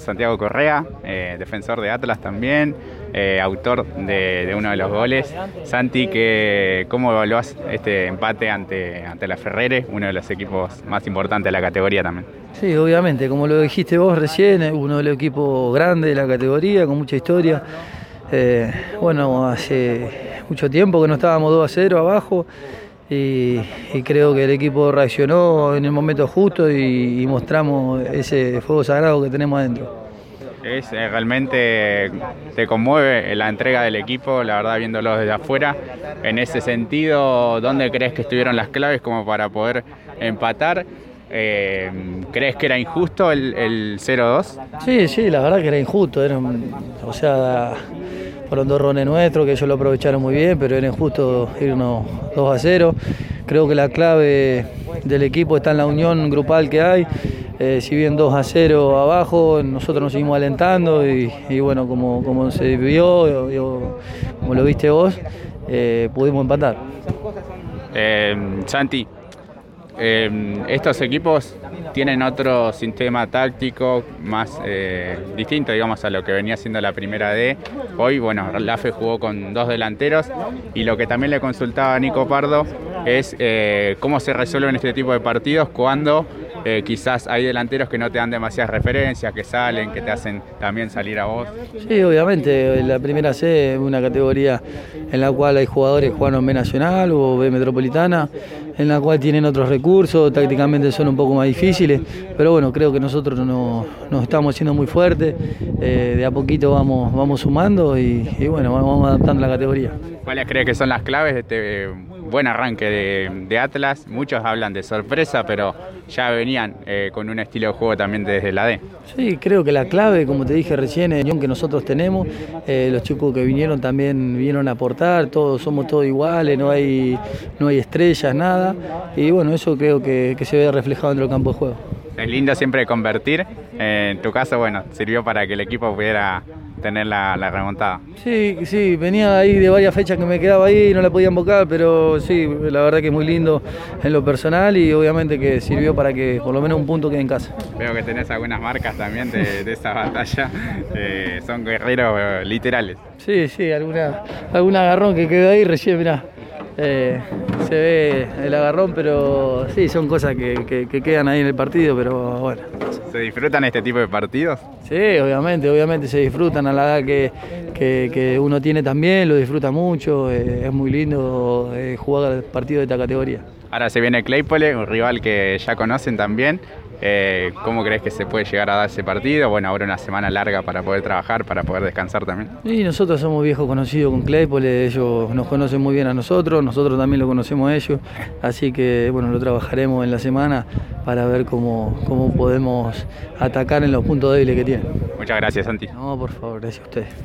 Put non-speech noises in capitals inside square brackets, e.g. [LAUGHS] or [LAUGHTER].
Santiago Correa, eh, defensor de Atlas también, eh, autor de, uno de los goles. Santi, que, ¿cómo evaluás este empate ante, ante la Ferrere, uno de los equipos más importantes de la categoría también? Sí, obviamente, como lo dijiste vos recién, uno de los equipos grandes de la categoría, con mucha historia. Eh, bueno, hace mucho tiempo que no estábamos 2 a 0 abajo. Y, y, creo que el equipo reaccionó en el momento justo y, y mostramos ese fuego sagrado que tenemos adentro. Es, eh, realmente te conmueve la entrega del equipo, la verdad viéndolo desde afuera. En ese sentido, ¿dónde crees que estuvieron las claves como para poder empatar? Eh, ¿Crees que era injusto el, el 0-2? Sí, sí, la verdad que era injusto. Era, o sea, fueron dos rones nuestros que ellos lo aprovecharon muy bien, pero era injusto irnos 2 a 0. Creo que la clave del equipo está en la unión grupal que hay. Eh, si bien 2 a 0 abajo, nosotros nos seguimos alentando y, bueno, como, se vio, yo, como lo viste vos, eh, pudimos empatar. Eh, Santi, estos equipos tienen otro sistema táctico más eh, distinto, digamos, a lo que venía siendo la primera D. Hoy, bueno, la FE jugó con dos delanteros y lo que también le consultaba a Nico Pardo es eh, cómo se resuelven este tipo de partidos cuando eh, quizás hay delanteros que no te dan demasiadas referencias, que salen, que te hacen también salir a vos. Sí, obviamente, la primera C es una categoría en la cual hay jugadores que juegan B Nacional o B Metropolitana, en la cual tienen otros recursos, tácticamente son un poco más difíciles, pero bueno, creo que nosotros no, nos estamos haciendo muy fuertes, eh, de a poquito vamos, vamos sumando y, y, bueno, vamos adaptando la categoría. ¿Cuáles crees que son las claves de este buen arranque de, Atlas? Muchos hablan de sorpresa, pero ya venían eh, con un estilo de juego también desde la D. Sí, creo que la clave, como te dije recién, es la que nosotros tenemos, eh, los chicos que vinieron también vinieron a aportar, todos somos todos iguales, no hay, no hay estrellas, nada, y bueno, eso creo que, que se ve reflejado dentro del campo de juego. Es lindo siempre convertir, en tu caso, bueno, sirvió para que el equipo pudiera tener la, la, remontada. Sí, sí, venía ahí de varias fechas que me quedaba ahí y no la podía invocar, pero sí, la verdad que es muy lindo en lo personal y obviamente que sirvió para que por lo menos un punto quede en casa. Veo que tenés algunas marcas también de, de esa batalla, [LAUGHS] eh, son guerreros eh, literales. Sí, sí, alguna, algún agarrón que quedó ahí recién, mirá. Eh, se ve el agarrón, pero sí, son cosas que, que, que, quedan ahí en el partido, pero bueno. ¿Se disfrutan este tipo de partidos? Sí, obviamente, obviamente se disfrutan a la edad que, que uno tiene también, lo disfruta mucho, eh, es muy lindo eh, jugar partidos de esta categoría. Ahora se viene Claypole, un rival que ya conocen también. Eh, ¿Cómo crees que se puede llegar a dar ese partido? Bueno, ahora una semana larga para poder trabajar, para poder descansar también. Y nosotros somos viejos conocidos con Claypole, ellos nos conocen muy bien a nosotros, nosotros también lo conocemos ellos, así que bueno, lo trabajaremos en la semana para ver cómo, cómo podemos atacar en los puntos débiles que tienen. Muchas gracias, Santi. No, por favor, gracias a ustedes.